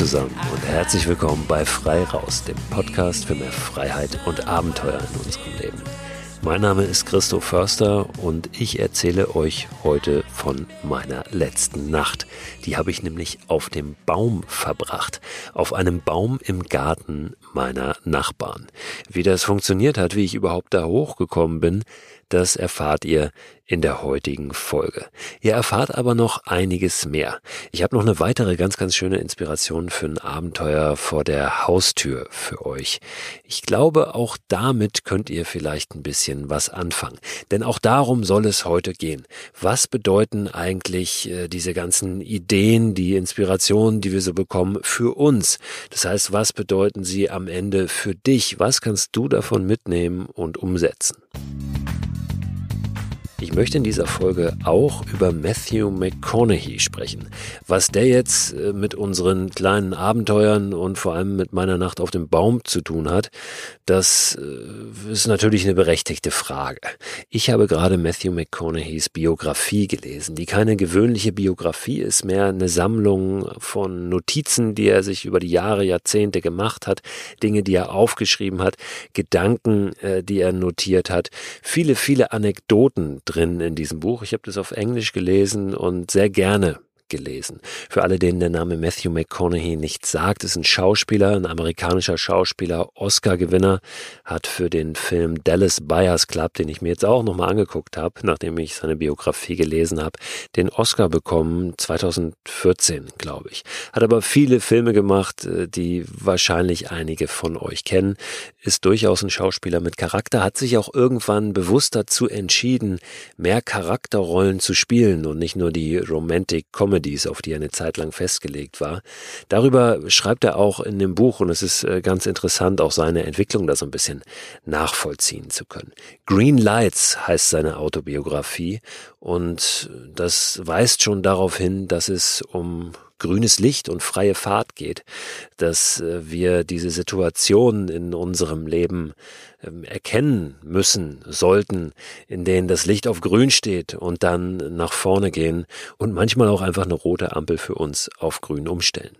Zusammen und herzlich willkommen bei Frei Raus, dem Podcast für mehr Freiheit und Abenteuer in unserem Leben. Mein Name ist Christo Förster und ich erzähle euch heute von meiner letzten Nacht. Die habe ich nämlich auf dem Baum verbracht. Auf einem Baum im Garten meiner Nachbarn. Wie das funktioniert hat, wie ich überhaupt da hochgekommen bin, das erfahrt ihr in der heutigen Folge. Ihr erfahrt aber noch einiges mehr. Ich habe noch eine weitere ganz, ganz schöne Inspiration für ein Abenteuer vor der Haustür für euch. Ich glaube, auch damit könnt ihr vielleicht ein bisschen was anfangen. Denn auch darum soll es heute gehen. Was bedeuten eigentlich äh, diese ganzen Ideen, die Inspirationen, die wir so bekommen, für uns? Das heißt, was bedeuten sie am Ende für dich? Was kannst du davon mitnehmen und umsetzen? Ich möchte in dieser Folge auch über Matthew McConaughey sprechen. Was der jetzt äh, mit unseren kleinen Abenteuern und vor allem mit meiner Nacht auf dem Baum zu tun hat, das äh, ist natürlich eine berechtigte Frage. Ich habe gerade Matthew McConaugheys Biografie gelesen, die keine gewöhnliche Biografie ist, mehr eine Sammlung von Notizen, die er sich über die Jahre, Jahrzehnte gemacht hat, Dinge, die er aufgeschrieben hat, Gedanken, äh, die er notiert hat, viele, viele Anekdoten drin in diesem Buch. Ich habe das auf Englisch gelesen und sehr gerne gelesen. Für alle, denen der Name Matthew McConaughey nichts sagt, ist ein Schauspieler, ein amerikanischer Schauspieler, Oscar-Gewinner, hat für den Film Dallas Buyers Club, den ich mir jetzt auch nochmal angeguckt habe, nachdem ich seine Biografie gelesen habe, den Oscar bekommen, 2014, glaube ich. Hat aber viele Filme gemacht, äh, die wahrscheinlich einige von euch kennen, ist durchaus ein Schauspieler mit Charakter, hat sich auch irgendwann bewusst dazu entschieden, mehr Charakterrollen zu spielen und nicht nur die Romantic Comedy Comedies, auf die er eine Zeit lang festgelegt war. Darüber schreibt er auch in dem Buch und es ist äh, ganz interessant, auch seine Entwicklung da so ein bisschen nachvollziehen zu können. Green Lights heißt seine Autobiografie und das weist schon darauf hin, dass es um grünes Licht und freie Fahrt geht, dass äh, wir diese Situation in unserem Leben ähm, erkennen müssen, sollten, in denen das Licht auf grün steht und dann nach vorne gehen und manchmal auch einfach eine rote Ampel für uns auf grün umstellen.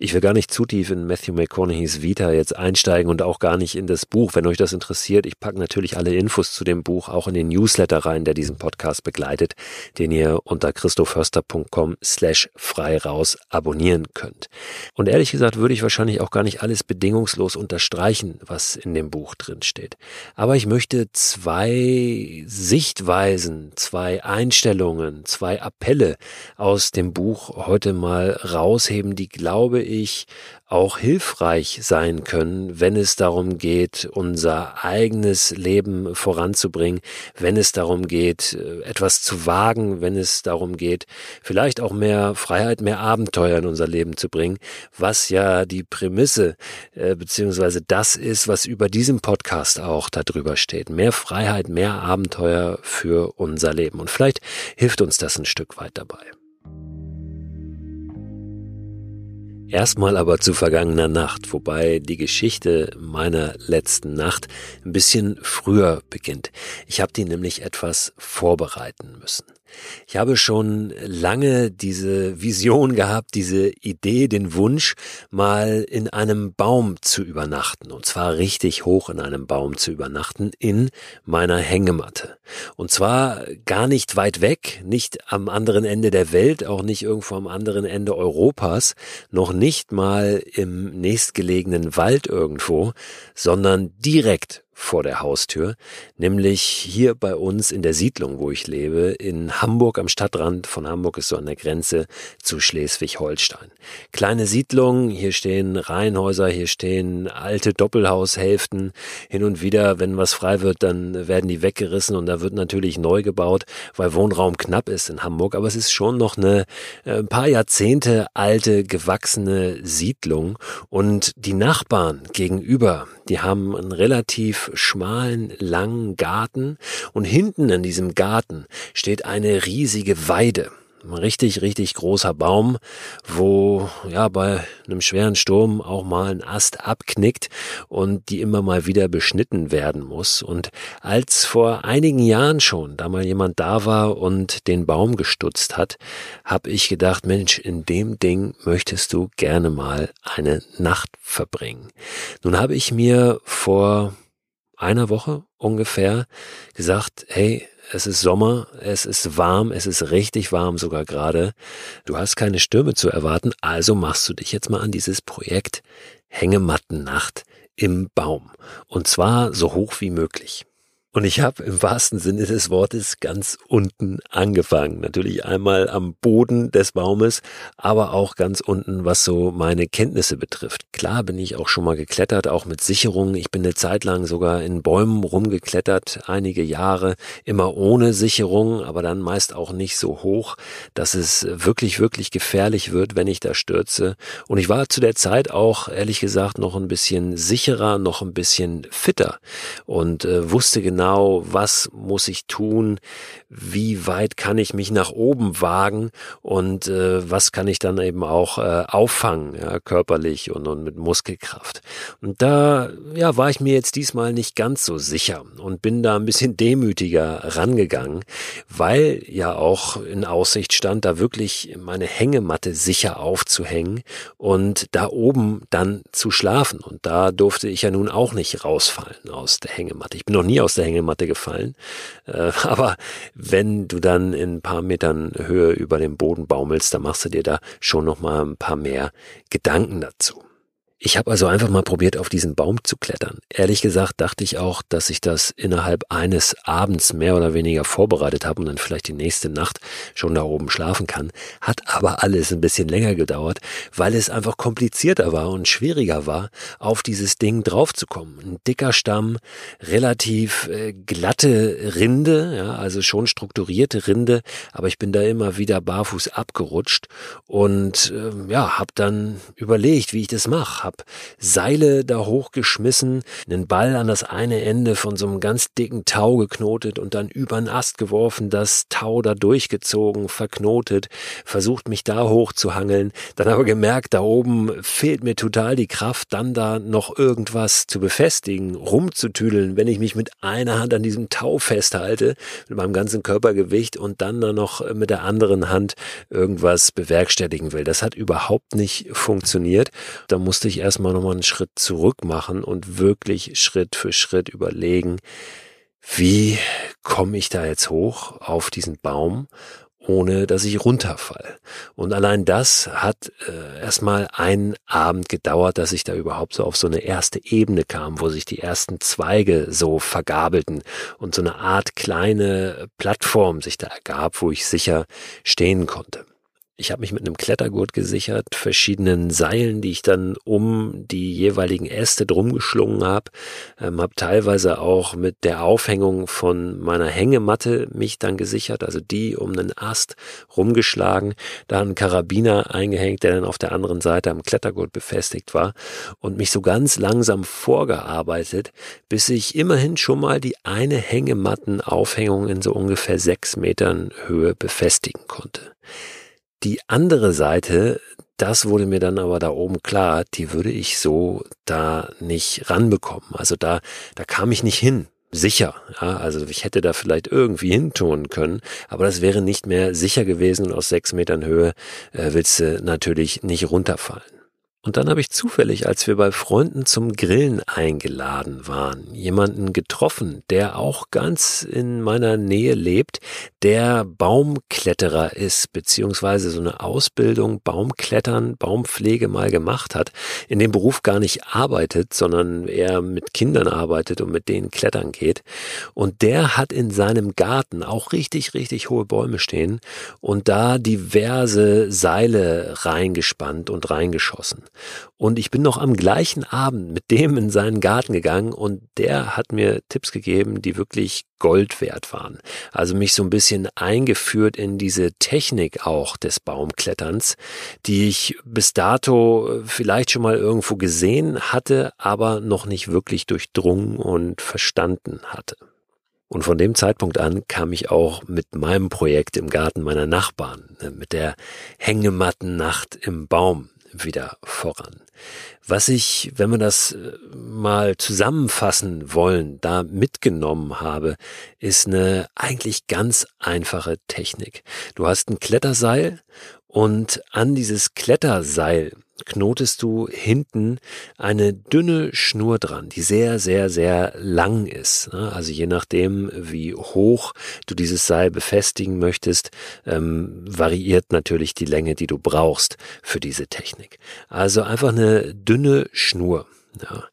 Ich will gar nicht zu tief in Matthew McConaugheys Vita jetzt einsteigen und auch gar nicht in das Buch. Wenn euch das interessiert, ich packe natürlich alle Infos zu dem Buch auch in den Newsletter rein, der diesen Podcast begleitet, den ihr unter christoförster.com slash frei raus abonnieren könnt. Und ehrlich gesagt würde ich wahrscheinlich auch gar nicht alles bedingungslos unterstreichen, was in dem Buch drin steht. Aber ich möchte zwei Sichtweisen, zwei Einstellungen, zwei Appelle aus dem Buch heute mal rausheben, die glaube ich, auch hilfreich sein können, wenn es darum geht, unser eigenes Leben voranzubringen, wenn es darum geht, äh, etwas zu wagen, wenn es darum geht, vielleicht auch mehr Freiheit, mehr Abenteuer in unser Leben zu bringen, was ja die Prämisse äh, beziehungsweise das ist, was über diesem Podcast auch darüber steht. Mehr Freiheit, mehr Abenteuer für unser Leben. Und vielleicht hilft uns das ein Stück weit dabei. Erstmal aber zu vergangener Nacht, wobei die Geschichte meiner letzten Nacht ein bisschen früher beginnt. Ich habe die nämlich etwas vorbereiten müssen. Ich habe schon lange diese Vision gehabt, diese Idee, den Wunsch, mal in einem Baum zu übernachten. Und zwar richtig hoch in einem Baum zu übernachten, in meiner Hängematte. Und zwar gar nicht weit weg, nicht am anderen Ende der Welt, auch nicht irgendwo am anderen Ende Europas, noch nicht mal im nächstgelegenen Wald irgendwo, sondern direkt vor der Haustür, nämlich hier bei uns in der Siedlung, wo ich lebe, in Hamburg am Stadtrand von Hamburg ist so an der Grenze zu Schleswig-Holstein. Kleine Siedlung, hier stehen Reihenhäuser, hier stehen alte Doppelhaushälften. Hin und wieder, wenn was frei wird, dann werden die weggerissen und da wird natürlich neu gebaut, weil Wohnraum knapp ist in Hamburg, aber es ist schon noch eine äh, ein paar Jahrzehnte alte, gewachsene Siedlung und die Nachbarn gegenüber, die haben einen relativ schmalen, langen Garten und hinten in diesem Garten steht eine riesige Weide. Ein richtig, richtig großer Baum, wo ja bei einem schweren Sturm auch mal ein Ast abknickt und die immer mal wieder beschnitten werden muss. Und als vor einigen Jahren schon da mal jemand da war und den Baum gestutzt hat, habe ich gedacht, Mensch, in dem Ding möchtest du gerne mal eine Nacht verbringen. Nun habe ich mir vor einer Woche ungefähr gesagt, hey, es ist Sommer, es ist warm, es ist richtig warm sogar gerade. Du hast keine Stürme zu erwarten, also machst du dich jetzt mal an dieses Projekt Hängemattennacht im Baum. Und zwar so hoch wie möglich. Und ich habe im wahrsten Sinne des Wortes ganz unten angefangen. Natürlich einmal am Boden des Baumes, aber auch ganz unten, was so meine Kenntnisse betrifft. Klar bin ich auch schon mal geklettert, auch mit Sicherungen. Ich bin eine Zeit lang sogar in Bäumen rumgeklettert, einige Jahre, immer ohne Sicherung, aber dann meist auch nicht so hoch, dass es wirklich, wirklich gefährlich wird, wenn ich da stürze. Und ich war zu der Zeit auch, ehrlich gesagt, noch ein bisschen sicherer, noch ein bisschen fitter und äh, wusste genau, genau, was muss ich tun, wie weit kann ich mich nach oben wagen und äh, was kann ich dann eben auch äh, auffangen, ja, körperlich und, und mit Muskelkraft. Und da ja, war ich mir jetzt diesmal nicht ganz so sicher und bin da ein bisschen demütiger rangegangen, weil ja auch in Aussicht stand, da wirklich meine Hängematte sicher aufzuhängen und da oben dann zu schlafen. Und da durfte ich ja nun auch nicht rausfallen aus der Hängematte. Ich bin noch nie aus der Hängematte gefallen. Äh, aber wenn du dann in ein paar Metern Höhe über dem Boden baumelst, dann machst du dir da schon noch mal ein paar mehr Gedanken dazu. Ich habe also einfach mal probiert, auf diesen Baum zu klettern. Ehrlich gesagt dachte ich auch, dass ich das innerhalb eines Abends mehr oder weniger vorbereitet habe und dann vielleicht die nächste Nacht schon da oben schlafen kann. Hat aber alles ein bisschen länger gedauert, weil es einfach komplizierter war und schwieriger war, auf dieses Ding draufzukommen. Ein dicker Stamm, relativ äh, glatte Rinde, ja, also schon strukturierte Rinde, aber ich bin da immer wieder barfuß abgerutscht und äh, ja, habe dann überlegt, wie ich das mache habe Seile da hochgeschmissen, einen Ball an das eine Ende von so einem ganz dicken Tau geknotet und dann über einen Ast geworfen, das Tau da durchgezogen, verknotet, versucht mich da hochzuhangeln, dann aber gemerkt, da oben fehlt mir total die Kraft, dann da noch irgendwas zu befestigen, rumzutüdeln, wenn ich mich mit einer Hand an diesem Tau festhalte, mit meinem ganzen Körpergewicht und dann da noch mit der anderen Hand irgendwas bewerkstelligen will. Das hat überhaupt nicht funktioniert. Da musste ich erstmal nochmal einen Schritt zurück machen und wirklich Schritt für Schritt überlegen, wie komme ich da jetzt hoch auf diesen Baum, ohne dass ich runterfall. Und allein das hat äh, erstmal einen Abend gedauert, dass ich da überhaupt so auf so eine erste Ebene kam, wo sich die ersten Zweige so vergabelten und so eine Art kleine Plattform sich da ergab, wo ich sicher stehen konnte. Ich habe mich mit einem Klettergurt gesichert, verschiedenen Seilen, die ich dann um die jeweiligen Äste drum geschlungen habe, ähm, habe teilweise auch mit der Aufhängung von meiner Hängematte mich dann gesichert, also die um einen Ast rumgeschlagen, da einen Karabiner eingehängt, der dann auf der anderen Seite am Klettergurt befestigt war und mich so ganz langsam vorgearbeitet, bis ich immerhin schon mal die eine Hängemattenaufhängung in so ungefähr sechs Metern Höhe befestigen konnte. Die andere Seite, das wurde mir dann aber da oben klar, die würde ich so da nicht ranbekommen. Also da, da kam ich nicht hin. Sicher, ja, also ich hätte da vielleicht irgendwie hintun können, aber das wäre nicht mehr sicher gewesen und aus sechs Metern Höhe äh, willst du natürlich nicht runterfallen. Und dann habe ich zufällig, als wir bei Freunden zum Grillen eingeladen waren, jemanden getroffen, der auch ganz in meiner Nähe lebt, der Baumkletterer ist, beziehungsweise so eine Ausbildung Baumklettern, Baumpflege mal gemacht hat, in dem Beruf gar nicht arbeitet, sondern eher mit Kindern arbeitet und mit denen klettern geht. Und der hat in seinem Garten auch richtig, richtig hohe Bäume stehen und da diverse Seile reingespannt und reingeschossen. Und ich bin noch am gleichen Abend mit dem in seinen Garten gegangen und der hat mir Tipps gegeben, die wirklich Gold wert waren. Also mich so ein bisschen eingeführt in diese Technik auch des Baumkletterns, die ich bis dato vielleicht schon mal irgendwo gesehen hatte, aber noch nicht wirklich durchdrungen und verstanden hatte. Und von dem Zeitpunkt an kam ich auch mit meinem Projekt im Garten meiner Nachbarn, ne, mit der Hängematten-Nacht im Baum wieder voran. Was ich, wenn wir das äh, mal zusammenfassen wollen, da mitgenommen habe, ist eine eigentlich ganz einfache Technik. Du hast ein Kletterseil und an dieses Kletterseil knotest du hinten eine dünne Schnur dran, die sehr, sehr, sehr lang ist. Ne? Also je nachdem, wie hoch du dieses Seil befestigen möchtest, ähm, variiert natürlich die Länge, die du brauchst für diese Technik. Also einfach eine dünne Schnur. Ja.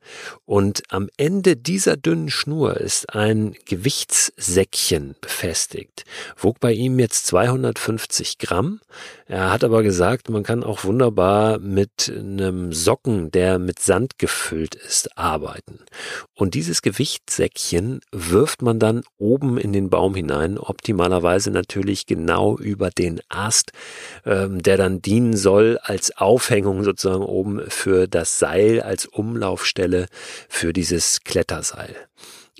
Und am Ende dieser dünnen Schnur ist ein Gewichtssäckchen befestigt. Wog bei ihm jetzt 250 Gramm. Er hat aber gesagt, man kann auch wunderbar mit einem Socken, der mit Sand gefüllt ist, arbeiten. Und dieses Gewichtssäckchen wirft man dann oben in den Baum hinein, optimalerweise natürlich genau über den Ast, ähm, der dann dienen soll als Aufhängung sozusagen oben für das Seil, als Umlaufstelle für dieses Kletterseil.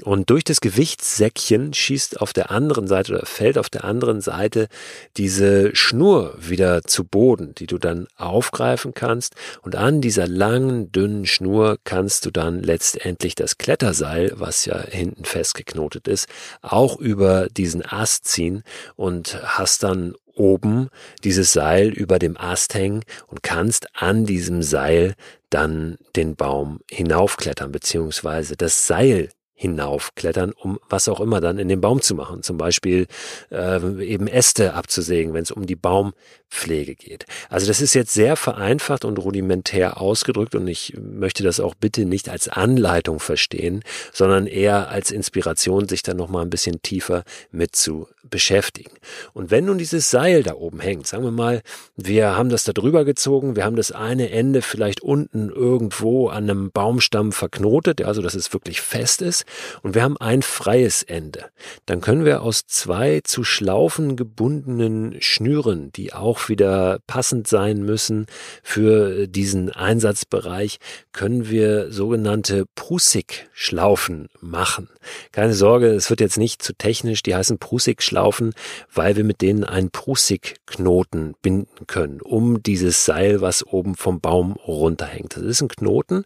Und durch das Gewichtssäckchen schießt auf der anderen Seite oder fällt auf der anderen Seite diese Schnur wieder zu Boden, die du dann aufgreifen kannst. Und an dieser langen, dünnen Schnur kannst du dann letztendlich das Kletterseil, was ja hinten festgeknotet ist, auch über diesen Ast ziehen und hast dann oben dieses Seil über dem Ast hängen und kannst an diesem Seil dann den Baum hinaufklettern, beziehungsweise das Seil hinaufklettern, um was auch immer dann in den Baum zu machen. Zum Beispiel äh, eben Äste abzusägen, wenn es um die Baumpflege geht. Also das ist jetzt sehr vereinfacht und rudimentär ausgedrückt und ich möchte das auch bitte nicht als Anleitung verstehen, sondern eher als Inspiration, sich dann nochmal ein bisschen tiefer mit zu beschäftigen. Und wenn nun dieses Seil da oben hängt, sagen wir mal, wir haben das da drüber gezogen, wir haben das eine Ende vielleicht unten irgendwo an einem Baumstamm verknotet, also dass es wirklich fest ist, und wir haben ein freies Ende, dann können wir aus zwei zu Schlaufen gebundenen Schnüren, die auch wieder passend sein müssen für diesen Einsatzbereich, können wir sogenannte Prusik-Schlaufen machen. Keine Sorge, es wird jetzt nicht zu technisch, die heißen Prusik-Schlaufen laufen, weil wir mit denen einen Prusik-Knoten binden können, um dieses Seil, was oben vom Baum runterhängt. Das ist ein Knoten,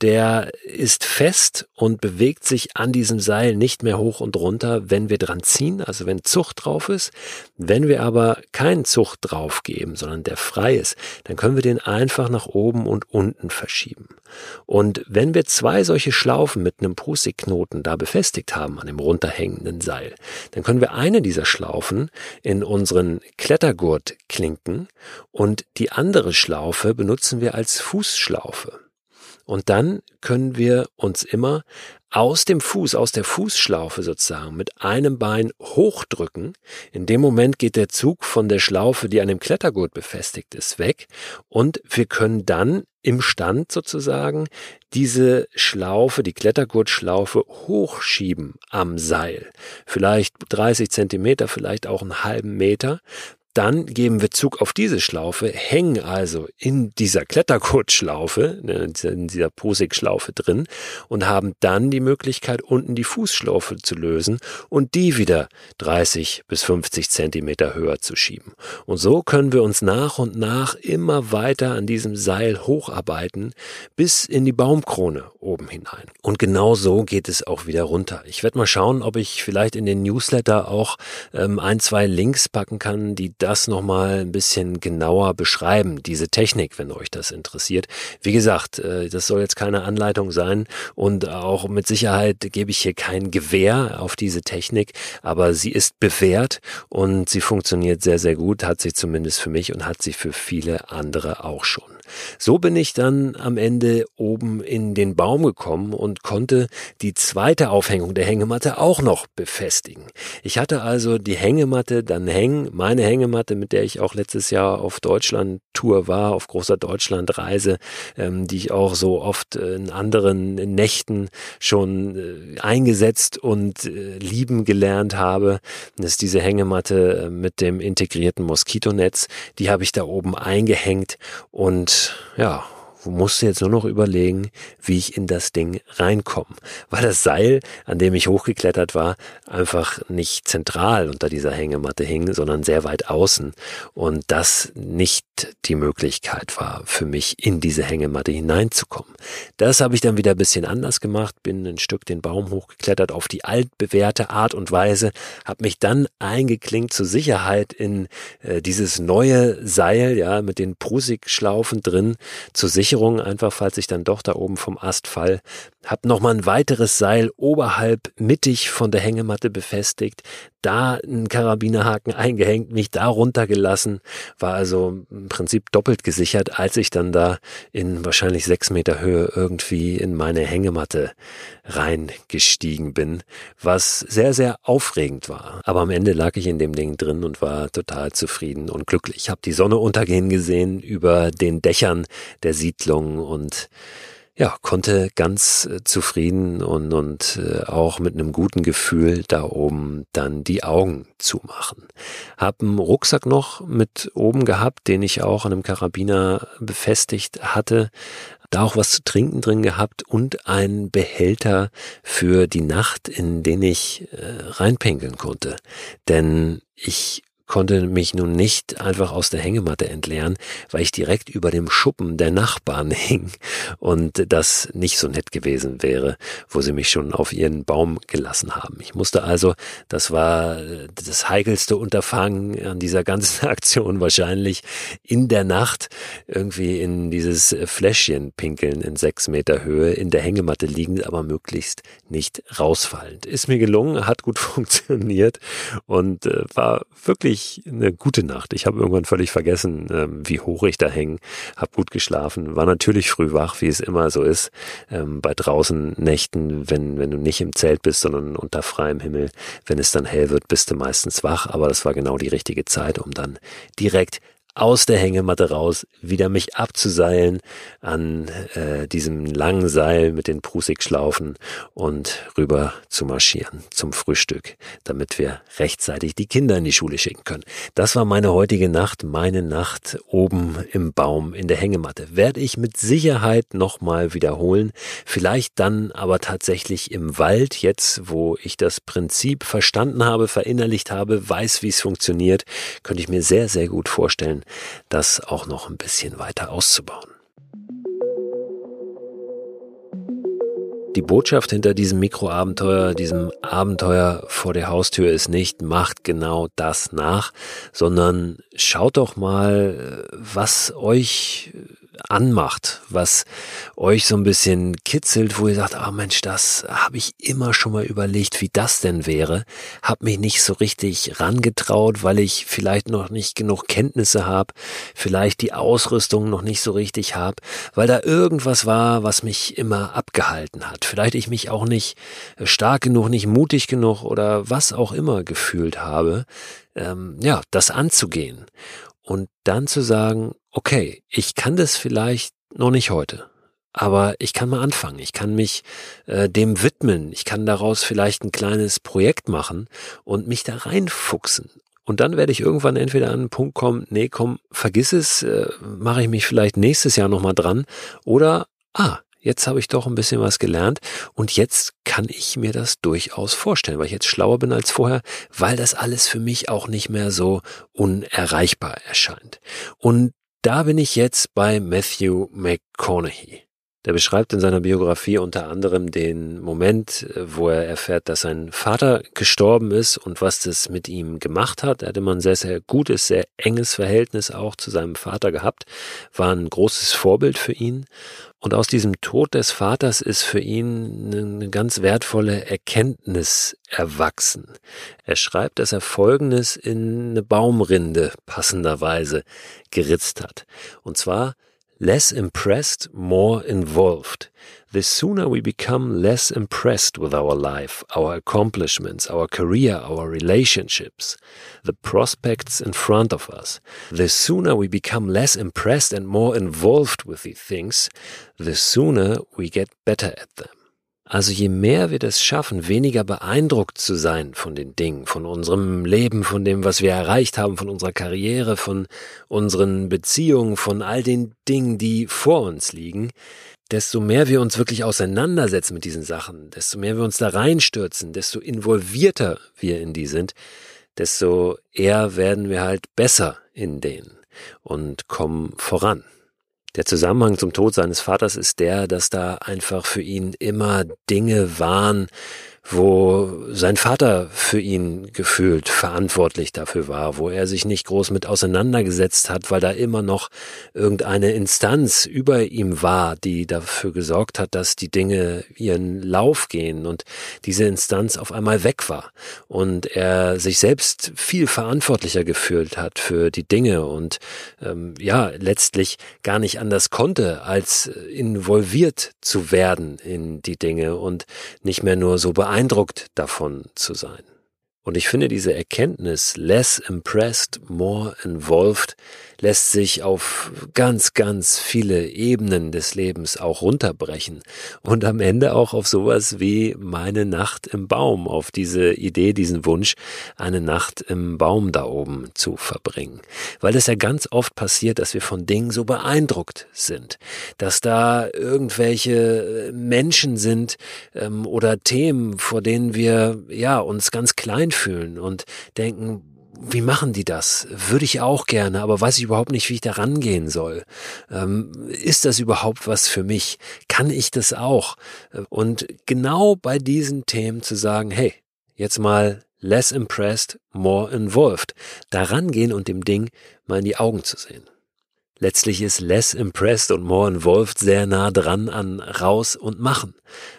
der ist fest und bewegt sich an diesem Seil nicht mehr hoch und runter, wenn wir dran ziehen, also wenn Zucht drauf ist. Wenn wir aber keinen Zucht drauf geben, sondern der frei ist, dann können wir den einfach nach oben und unten verschieben. Und wenn wir zwei solche Schlaufen mit einem Prusik-Knoten da befestigt haben an dem runterhängenden Seil, dann können wir eine dieser Schlaufen in unseren Klettergurt klinken und die andere Schlaufe benutzen wir als Fußschlaufe. Und dann können wir uns immer aus dem Fuß, aus der Fußschlaufe sozusagen mit einem Bein hochdrücken. In dem Moment geht der Zug von der Schlaufe, die an dem Klettergurt befestigt ist, weg und wir können dann im Stand sozusagen diese Schlaufe, die Klettergurtschlaufe hochschieben am Seil. Vielleicht 30 Zentimeter, vielleicht auch einen halben Meter. Dann geben wir Zug auf diese Schlaufe, hängen also in dieser Klettergurtschlaufe, ne, in dieser Posig-Schlaufe drin und haben dann die Möglichkeit, unten die Fußschlaufe zu lösen und die wieder 30 bis 50 Zentimeter höher zu schieben. Und so können wir uns nach und nach immer weiter an diesem Seil hocharbeiten bis in die Baumkrone oben hinein. Und genau so geht es auch wieder runter. Ich werde mal schauen, ob ich vielleicht in den Newsletter auch ähm, ein, zwei Links packen kann, die das nochmal ein bisschen genauer beschreiben, diese Technik, wenn euch das interessiert. Wie gesagt, äh, das soll jetzt keine Anleitung sein und auch mit Sicherheit gebe ich hier kein Gewehr auf diese Technik, aber sie ist bewährt und sie funktioniert sehr, sehr gut, hat sie zumindest für mich und hat sie für viele andere auch schon. So bin ich dann am Ende oben in den Baum gekommen und konnte die zweite Aufhängung der Hängematte auch noch befestigen. Ich hatte also die Hängematte dann hängen, meine Hängematte, mit der ich auch letztes Jahr auf Deutschland-Tour war, auf großer Deutschland-Reise, ähm, die ich auch so oft in anderen Nächten schon äh, eingesetzt und äh, lieben gelernt habe. Das ist diese Hängematte äh, mit dem integrierten Moskitonetz. Die habe ich da oben eingehängt und ja, musste jetzt nur noch überlegen, wie ich in das Ding reinkomme, weil das Seil, an dem ich hochgeklettert war, einfach nicht zentral unter dieser Hängematte hing, sondern sehr weit außen. Und das nicht die Möglichkeit war für mich in diese Hängematte hineinzukommen. Das habe ich dann wieder ein bisschen anders gemacht, bin ein Stück den Baum hochgeklettert auf die altbewährte Art und Weise, habe mich dann eingeklinkt zur Sicherheit in äh, dieses neue Seil, ja, mit den Prusik-Schlaufen drin, zur Sicherung einfach, falls ich dann doch da oben vom Ast fall. Hab nochmal ein weiteres Seil oberhalb mittig von der Hängematte befestigt, da einen Karabinerhaken eingehängt, mich da runtergelassen, war also im Prinzip doppelt gesichert, als ich dann da in wahrscheinlich sechs Meter Höhe irgendwie in meine Hängematte reingestiegen bin, was sehr, sehr aufregend war. Aber am Ende lag ich in dem Ding drin und war total zufrieden und glücklich. Ich habe die Sonne untergehen gesehen über den Dächern der Siedlung und ja, konnte ganz äh, zufrieden und, und äh, auch mit einem guten Gefühl da oben dann die Augen zumachen. Hab einen Rucksack noch mit oben gehabt, den ich auch an einem Karabiner befestigt hatte. Da auch was zu trinken drin gehabt und einen Behälter für die Nacht, in den ich äh, reinpinkeln konnte. Denn ich konnte mich nun nicht einfach aus der Hängematte entleeren, weil ich direkt über dem Schuppen der Nachbarn hing und das nicht so nett gewesen wäre, wo sie mich schon auf ihren Baum gelassen haben. Ich musste also, das war das heikelste Unterfangen an dieser ganzen Aktion wahrscheinlich, in der Nacht irgendwie in dieses Fläschchen pinkeln in sechs Meter Höhe, in der Hängematte liegend, aber möglichst nicht rausfallend. Ist mir gelungen, hat gut funktioniert und äh, war wirklich wirklich eine gute Nacht. Ich habe irgendwann völlig vergessen, ähm, wie hoch ich da hänge, habe gut geschlafen, war natürlich früh wach, wie es immer so ist, ähm, bei draußen Nächten, wenn, wenn du nicht im Zelt bist, sondern unter freiem Himmel, wenn es dann hell wird, bist du meistens wach, aber das war genau die richtige Zeit, um dann direkt aus der Hängematte raus, wieder mich abzuseilen an äh, diesem langen Seil mit den Prusik-Schlaufen und rüber zu marschieren zum Frühstück, damit wir rechtzeitig die Kinder in die Schule schicken können. Das war meine heutige Nacht, meine Nacht oben im Baum in der Hängematte. Werde ich mit Sicherheit nochmal wiederholen, vielleicht dann aber tatsächlich im Wald, jetzt wo ich das Prinzip verstanden habe, verinnerlicht habe, weiß, wie es funktioniert, könnte ich mir sehr, sehr gut vorstellen, das auch noch ein bisschen weiter auszubauen. Die Botschaft hinter diesem Mikroabenteuer, diesem Abenteuer vor der Haustür ist nicht, macht genau das nach, sondern schaut doch mal, was euch anmacht, was euch so ein bisschen kitzelt, wo ihr sagt, ah oh Mensch, das habe ich immer schon mal überlegt, wie das denn wäre, hab mich nicht so richtig rangetraut, weil ich vielleicht noch nicht genug Kenntnisse habe, vielleicht die Ausrüstung noch nicht so richtig habe, weil da irgendwas war, was mich immer abgehalten hat. Vielleicht ich mich auch nicht stark genug, nicht mutig genug oder was auch immer gefühlt habe, ähm, ja, das anzugehen und dann zu sagen, okay, ich kann das vielleicht noch nicht heute, aber ich kann mal anfangen, ich kann mich äh, dem widmen, ich kann daraus vielleicht ein kleines Projekt machen und mich da reinfuchsen. Und dann werde ich irgendwann entweder an einen Punkt kommen, nee, komm, vergiss es, äh, mache ich mich vielleicht nächstes Jahr nochmal dran. Oder, ah, jetzt habe ich doch ein bisschen was gelernt und jetzt kann ich mir das durchaus vorstellen, weil ich jetzt schlauer bin als vorher, weil das alles für mich auch nicht mehr so unerreichbar erscheint. Und da bin ich jetzt bei Matthew McConaughey. Der beschreibt in seiner Biografie unter anderem den Moment, wo er erfährt, dass sein Vater gestorben ist und was das mit ihm gemacht hat. Er hatte immer ein sehr, sehr gutes, sehr enges Verhältnis auch zu seinem Vater gehabt, war ein großes Vorbild für ihn. Und aus diesem Tod des Vaters ist für ihn eine ganz wertvolle Erkenntnis erwachsen. Er schreibt, dass er Folgendes in eine Baumrinde passenderweise geritzt hat. Und zwar, less impressed, more involved. The sooner we become less impressed with our life, our accomplishments, our career, our relationships, the prospects in front of us, the sooner we become less impressed and more involved with these things, the sooner we get better at them. Also je mehr wir das schaffen, weniger beeindruckt zu sein von den Dingen, von unserem Leben, von dem, was wir erreicht haben, von unserer Karriere, von unseren Beziehungen, von all den Dingen, die vor uns liegen, desto mehr wir uns wirklich auseinandersetzen mit diesen Sachen, desto mehr wir uns da reinstürzen, desto involvierter wir in die sind, desto eher werden wir halt besser in denen und kommen voran. Der Zusammenhang zum Tod seines Vaters ist der, dass da einfach für ihn immer Dinge waren, wo sein Vater für ihn gefühlt verantwortlich dafür war, wo er sich nicht groß mit auseinandergesetzt hat, weil da immer noch irgendeine Instanz über ihm war, die dafür gesorgt hat, dass die Dinge ihren Lauf gehen und diese Instanz auf einmal weg war. Und er sich selbst viel verantwortlicher gefühlt hat für die Dinge und ähm, ja letztlich gar nicht anders konnte, als involviert zu werden in die Dinge und nicht mehr nur so beeindruckt beeindruckt davon zu sein. Und ich finde diese Erkenntnis, less impressed, more involved, lässt sich auf ganz, ganz viele Ebenen des Lebens auch runterbrechen und am Ende auch auf sowas wie meine Nacht im Baum, auf diese Idee, diesen Wunsch, eine Nacht im Baum da oben zu verbringen. Weil es ja ganz oft passiert, dass wir von Dingen so beeindruckt sind, dass da irgendwelche Menschen sind ähm, oder Themen, vor denen wir ja uns ganz klein fühlen und denken, wie machen die das? Würde ich auch gerne, aber weiß ich überhaupt nicht, wie ich da rangehen soll. Ähm, ist das überhaupt was für mich? Kann ich das auch? Und genau bei diesen Themen zu sagen, hey, jetzt mal less impressed, more involved. Da rangehen und dem Ding mal in die Augen zu sehen. Letztlich ist less impressed und more involved sehr nah dran an raus und machen.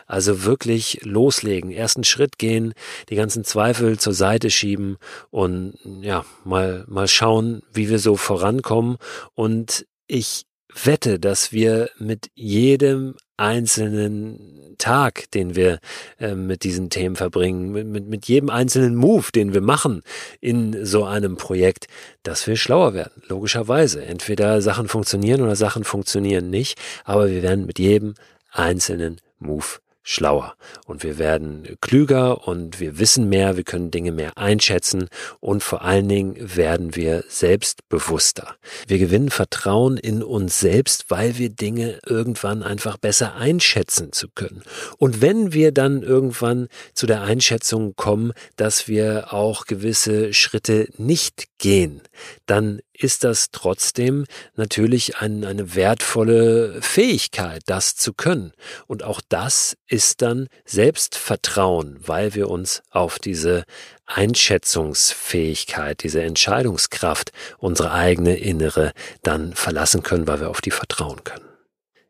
Also wirklich loslegen, ersten Schritt gehen, die ganzen Zweifel zur Seite schieben und ja, mal, mal schauen, wie wir so vorankommen. Und ich wette, dass wir mit jedem einzelnen Tag, den wir äh, mit diesen Themen verbringen, mit, mit, mit jedem einzelnen Move, den wir machen in so einem Projekt, dass wir schlauer werden, logischerweise. Entweder Sachen funktionieren oder Sachen funktionieren nicht, aber wir werden mit jedem einzelnen Move schlauer und wir werden klüger und wir wissen mehr, wir können Dinge mehr einschätzen und vor allen Dingen werden wir selbstbewusster. Wir gewinnen Vertrauen in uns selbst, weil wir Dinge irgendwann einfach besser einschätzen zu können. Und wenn wir dann irgendwann zu der Einschätzung kommen, dass wir auch gewisse Schritte nicht gehen, dann ist das trotzdem natürlich ein, eine wertvolle Fähigkeit, das zu können. Und auch das ist dann Selbstvertrauen, weil wir uns auf diese Einschätzungsfähigkeit, diese Entscheidungskraft, unsere eigene innere dann verlassen können, weil wir auf die vertrauen können.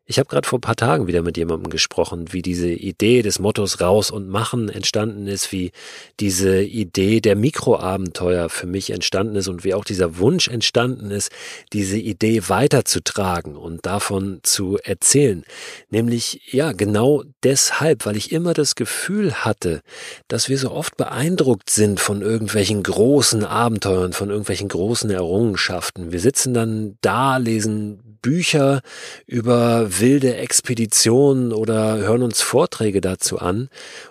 Ich habe gerade vor ein paar Tagen wieder mit jemandem gesprochen, wie diese Idee des Mottos raus und machen entstanden ist, wie diese Idee der Mikroabenteuer für mich entstanden ist und wie auch dieser Wunsch entstanden ist, diese Idee weiterzutragen und davon zu erzählen. Nämlich, ja, genau deshalb, weil ich immer das Gefühl hatte, dass wir so oft beeindruckt sind von irgendwelchen großen Abenteuern, von irgendwelchen großen Errungenschaften. Wir sitzen dann da, lesen Bücher über wilde Expeditionen oder hören uns Vorträge dazu an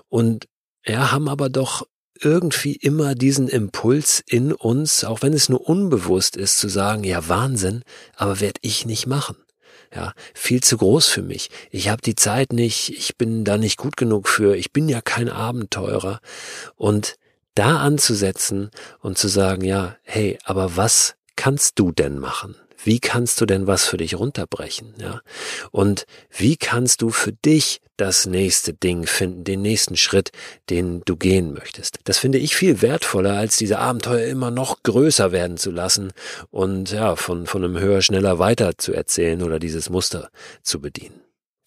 und ja, haben aber doch irgendwie immer diesen Impuls in uns, auch wenn es nur unbewusst ist, zu sagen, ja Wahnsinn, aber werde ich nicht machen. Ja, viel zu groß für mich. Ich habe die Zeit nicht, ich bin da nicht gut genug für, ich bin ja kein Abenteurer. Und da anzusetzen und zu sagen, ja, hey, aber was kannst du denn machen? Wie kannst du denn was für dich runterbrechen? Ja? Und wie kannst du für dich das nächste Ding finden, den nächsten Schritt, den du gehen möchtest? Das finde ich viel wertvoller, als diese Abenteuer immer noch größer werden zu lassen und ja, von, von einem höher, schneller weiter zu erzählen oder dieses Muster zu bedienen.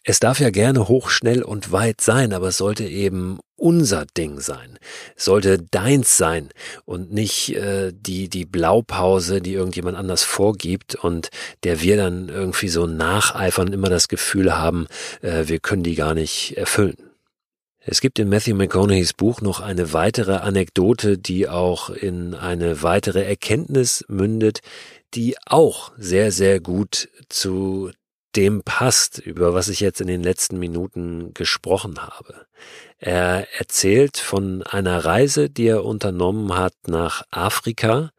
Es darf ja gerne hoch, schnell und weit sein, aber es sollte eben unser Ding sein. Es sollte deins sein und nicht äh, die, die Blaupause, die irgendjemand anders vorgibt und der wir dann irgendwie so nacheifern, immer das Gefühl haben, äh, wir können die gar nicht erfüllen. Es gibt in Matthew McConaughey's Buch noch eine weitere Anekdote, die auch in eine weitere Erkenntnis mündet, die auch sehr, sehr gut zu dem passt, über was ich jetzt in den letzten Minuten gesprochen habe. Er erzählt von einer Reise, die er unternommen hat nach Afrika.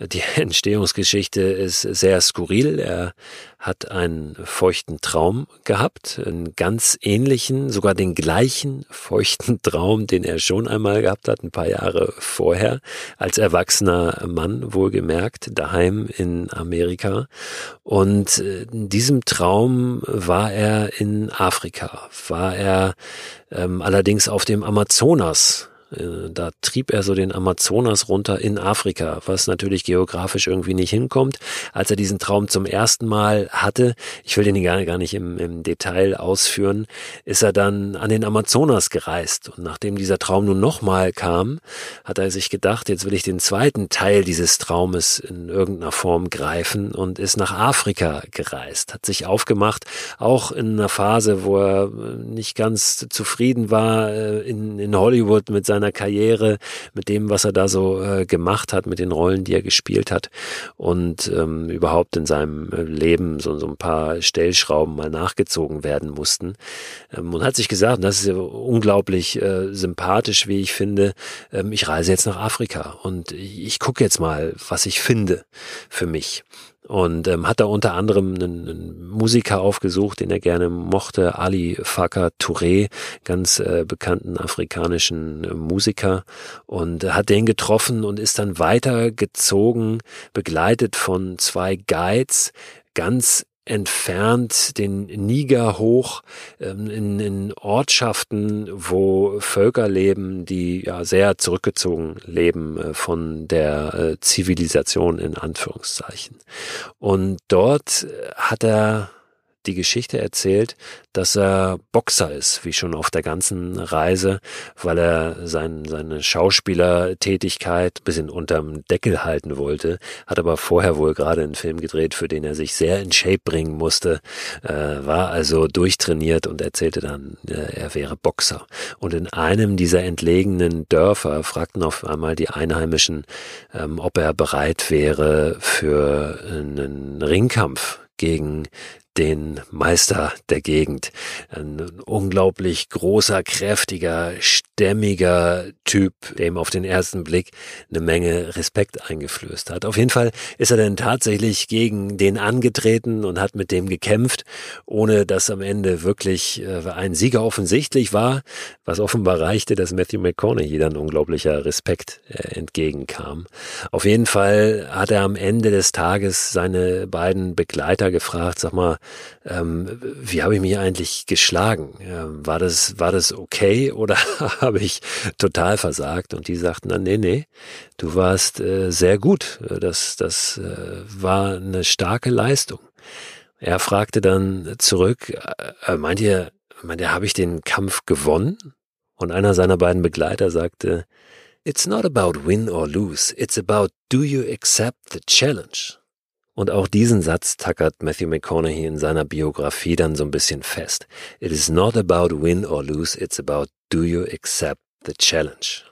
Die Entstehungsgeschichte ist sehr skurril. Er hat einen feuchten Traum gehabt, einen ganz ähnlichen, sogar den gleichen feuchten Traum, den er schon einmal gehabt hat, ein paar Jahre vorher, als erwachsener Mann, wohlgemerkt, daheim in Amerika. Und in diesem Traum war er in Afrika, war er ähm, allerdings auf dem Amazonas äh, da trieb er so den Amazonas runter in Afrika, was natürlich geografisch irgendwie nicht hinkommt. Als er diesen Traum zum ersten Mal hatte, ich will den gar, gar nicht im, im Detail ausführen, ist er dann an den Amazonas gereist. Und nachdem dieser Traum nun nochmal kam, hat er sich gedacht, jetzt will ich den zweiten Teil dieses Traumes in irgendeiner Form greifen und ist nach Afrika gereist, hat sich aufgemacht, auch in einer Phase, wo er nicht ganz zufrieden war äh, in, in Hollywood mit seinen seiner Karriere, mit dem, was er da so äh, gemacht hat, mit den Rollen, die er gespielt hat und ähm, überhaupt in seinem äh, Leben so, so ein paar Stellschrauben mal nachgezogen werden mussten. Ähm, und hat sich gesagt, das ist ja unglaublich äh, sympathisch, wie ich finde, ähm, ich reise jetzt nach Afrika und ich, ich gucke jetzt mal, was ich finde für mich und ähm, hat da unter anderem einen, einen Musiker aufgesucht, den er gerne mochte, Ali Fakar Touré, ganz äh, bekannten afrikanischen äh, Musiker. Und hat den getroffen und ist dann weitergezogen, begleitet von zwei Guides, ganz entfernt den Niger hoch ähm, in, in Ortschaften, wo Völker leben, die ja sehr zurückgezogen leben äh, von der äh, Zivilisation in Anführungszeichen. Und dort hat er die Geschichte erzählt, dass er Boxer ist, wie schon auf der ganzen Reise, weil er sein, seine Schauspielertätigkeit bisschen unterm Deckel halten wollte, hat aber vorher wohl gerade einen Film gedreht, für den er sich sehr in Shape bringen musste, äh, war also durchtrainiert und erzählte dann, äh, er wäre Boxer. Und in einem dieser entlegenen Dörfer fragten auf einmal die Einheimischen, ähm, ob er bereit wäre für einen Ringkampf gegen den Meister der Gegend. Ein unglaublich großer, kräftiger, stämmiger Typ, der ihm auf den ersten Blick eine Menge Respekt eingeflößt hat. Auf jeden Fall ist er dann tatsächlich gegen den angetreten und hat mit dem gekämpft, ohne dass am Ende wirklich äh, ein Sieger offensichtlich war, was offenbar reichte, dass Matthew McConaughey dann unglaublicher Respekt äh, entgegenkam. Auf jeden Fall hat er am Ende des Tages seine beiden Begleiter gefragt, sag mal, ähm, wie habe ich mich eigentlich geschlagen? Ähm, war das, war das okay oder habe ich total versagt? Und die sagten dann, nee, nee, du warst äh, sehr gut. Das, das äh, war eine starke Leistung. Er fragte dann zurück, äh, meint ihr, meint ihr, habe ich den Kampf gewonnen? Und einer seiner beiden Begleiter sagte, It's not about win or lose, it's about do you accept the challenge? Und auch diesen Satz tackert Matthew McConaughey in seiner Biografie dann so ein bisschen fest. It is not about win or lose, it's about do you accept the challenge.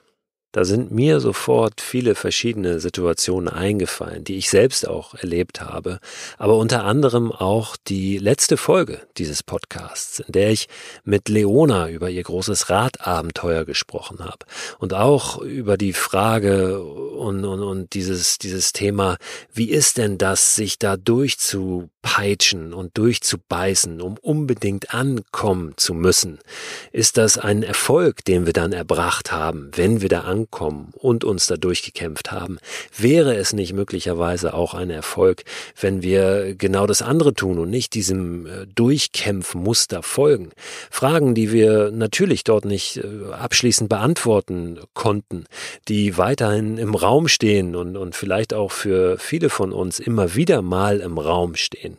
Da sind mir sofort viele verschiedene Situationen eingefallen, die ich selbst auch erlebt habe, aber unter anderem auch die letzte Folge dieses Podcasts, in der ich mit Leona über ihr großes Radabenteuer gesprochen habe und auch über die Frage und, und, und dieses, dieses Thema, wie ist denn das, sich da durchzupeitschen und durchzubeißen, um unbedingt ankommen zu müssen? Ist das ein Erfolg, den wir dann erbracht haben, wenn wir da ankommen? Ankommen und uns da durchgekämpft haben, wäre es nicht möglicherweise auch ein Erfolg, wenn wir genau das andere tun und nicht diesem äh, Durchkämpfmuster folgen? Fragen, die wir natürlich dort nicht äh, abschließend beantworten konnten, die weiterhin im Raum stehen und, und vielleicht auch für viele von uns immer wieder mal im Raum stehen.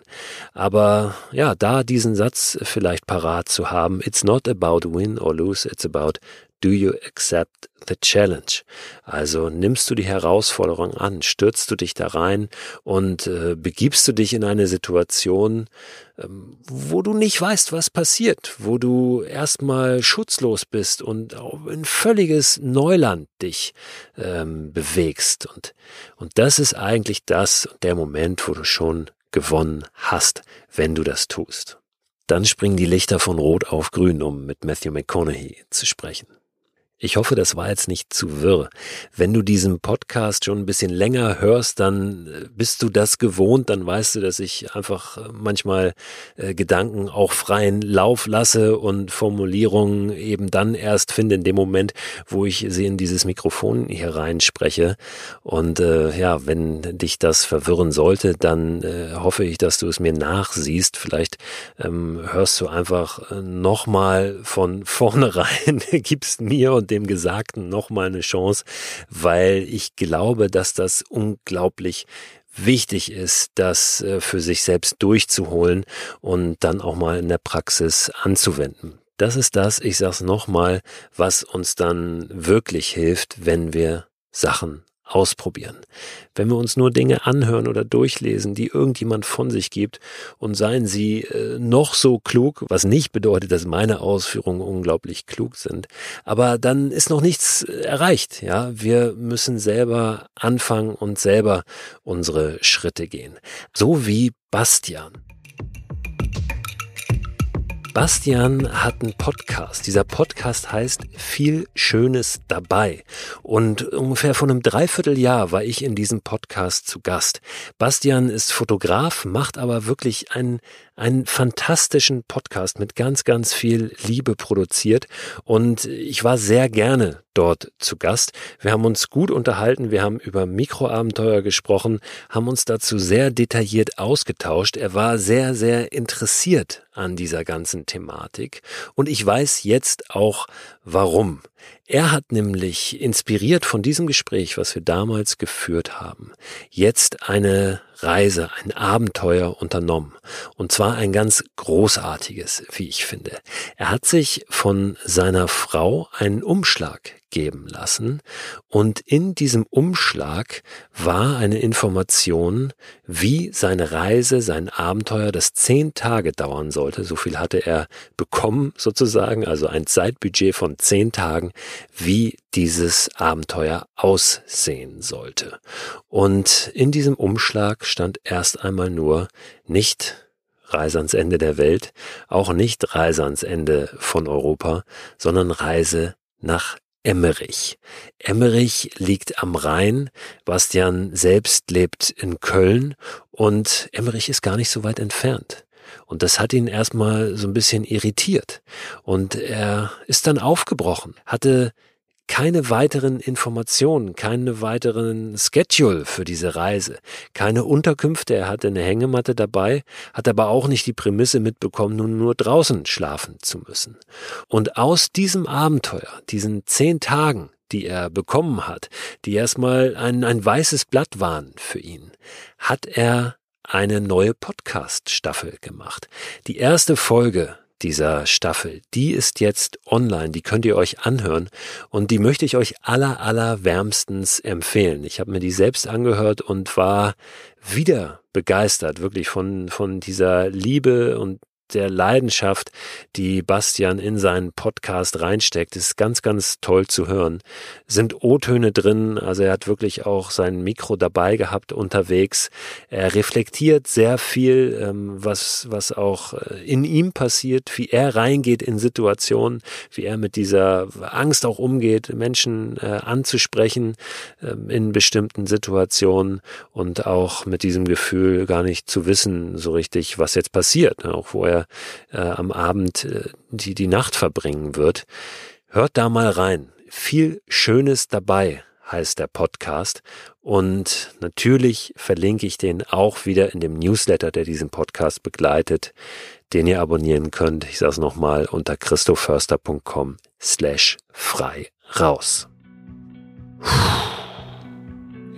Aber ja, da diesen Satz vielleicht parat zu haben, it's not about win or lose, it's about Do you accept the challenge? Also nimmst du die Herausforderung an, stürzt du dich da rein und äh, begibst du dich in eine Situation, ähm, wo du nicht weißt, was passiert, wo du erstmal schutzlos bist und in völliges Neuland dich ähm, bewegst. Und, und das ist eigentlich das, der Moment, wo du schon gewonnen hast, wenn du das tust. Dann springen die Lichter von Rot auf Grün, um mit Matthew McConaughey zu sprechen. Ich hoffe, das war jetzt nicht zu wirr. Wenn du diesen Podcast schon ein bisschen länger hörst, dann äh, bist du das gewohnt, dann weißt du, dass ich einfach äh, manchmal äh, Gedanken auch freien Lauf lasse und Formulierungen eben dann erst finde in dem Moment, wo ich sie in dieses Mikrofon hier reinspreche. Und äh, ja, wenn dich das verwirren sollte, dann äh, hoffe ich, dass du es mir nachsiehst. Vielleicht ähm, hörst du einfach äh, nochmal von vornherein, gibst mir und dem Gesagten nochmal eine Chance, weil ich glaube, dass das unglaublich wichtig ist, das äh, für sich selbst durchzuholen und dann auch mal in der Praxis anzuwenden. Das ist das, ich sag's nochmal, was uns dann wirklich hilft, wenn wir Sachen ausprobieren. Wenn wir uns nur Dinge anhören oder durchlesen, die irgendjemand von sich gibt und seien sie äh, noch so klug, was nicht bedeutet, dass meine Ausführungen unglaublich klug sind, aber dann ist noch nichts äh, erreicht, ja? Wir müssen selber anfangen und selber unsere Schritte gehen. So wie Bastian. Bastian hat einen Podcast. Dieser Podcast heißt Viel Schönes dabei. Und ungefähr vor einem Dreivierteljahr war ich in diesem Podcast zu Gast. Bastian ist Fotograf, macht aber wirklich einen, einen fantastischen Podcast mit ganz, ganz viel Liebe produziert. Und ich war sehr gerne dort zu Gast. Wir haben uns gut unterhalten, wir haben über Mikroabenteuer gesprochen, haben uns dazu sehr detailliert ausgetauscht. Er war sehr, sehr interessiert an dieser ganzen Thematik und ich weiß jetzt auch warum. Er hat nämlich inspiriert von diesem Gespräch, was wir damals geführt haben, jetzt eine Reise, ein Abenteuer unternommen. Und zwar ein ganz großartiges, wie ich finde. Er hat sich von seiner Frau einen Umschlag geben lassen. Und in diesem Umschlag war eine Information, wie seine Reise, sein Abenteuer, das zehn Tage dauern sollte. So viel hatte er bekommen sozusagen, also ein Zeitbudget von zehn Tagen, wie dieses Abenteuer aussehen sollte. Und in diesem Umschlag stand erst einmal nur nicht Reise ans Ende der Welt, auch nicht Reise ans Ende von Europa, sondern Reise nach Emmerich. Emmerich liegt am Rhein. Bastian selbst lebt in Köln und Emmerich ist gar nicht so weit entfernt. Und das hat ihn erstmal so ein bisschen irritiert. Und er ist dann aufgebrochen, hatte keine weiteren Informationen, keine weiteren Schedule für diese Reise, keine Unterkünfte. Er hatte eine Hängematte dabei, hat aber auch nicht die Prämisse mitbekommen, nun nur draußen schlafen zu müssen. Und aus diesem Abenteuer, diesen zehn Tagen, die er bekommen hat, die erstmal ein, ein weißes Blatt waren für ihn, hat er eine neue Podcast-Staffel gemacht. Die erste Folge dieser Staffel. Die ist jetzt online, die könnt ihr euch anhören und die möchte ich euch aller, aller wärmstens empfehlen. Ich habe mir die selbst angehört und war wieder begeistert, wirklich von, von dieser Liebe und der Leidenschaft, die Bastian in seinen Podcast reinsteckt, ist ganz, ganz toll zu hören. Sind O-Töne drin, also er hat wirklich auch sein Mikro dabei gehabt unterwegs. Er reflektiert sehr viel, ähm, was, was auch äh, in ihm passiert, wie er reingeht in Situationen, wie er mit dieser Angst auch umgeht, Menschen äh, anzusprechen ähm, in bestimmten Situationen und auch mit diesem Gefühl gar nicht zu wissen so richtig, was jetzt passiert, ne? auch wo er äh, am Abend äh, die, die Nacht verbringen wird. Hört da mal rein. Viel Schönes dabei heißt der Podcast. Und natürlich verlinke ich den auch wieder in dem Newsletter, der diesen Podcast begleitet, den ihr abonnieren könnt. Ich sage es nochmal unter christoförster.com slash frei raus. Puh.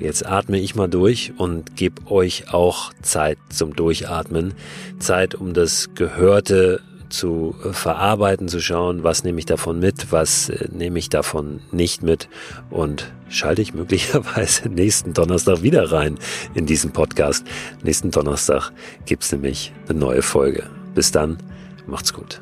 Jetzt atme ich mal durch und gebe euch auch Zeit zum Durchatmen. Zeit, um das Gehörte zu verarbeiten, zu schauen, was nehme ich davon mit, was äh, nehme ich davon nicht mit und schalte ich möglicherweise nächsten Donnerstag wieder rein in diesen Podcast. Nächsten Donnerstag gibt's nämlich eine neue Folge. Bis dann, macht's gut.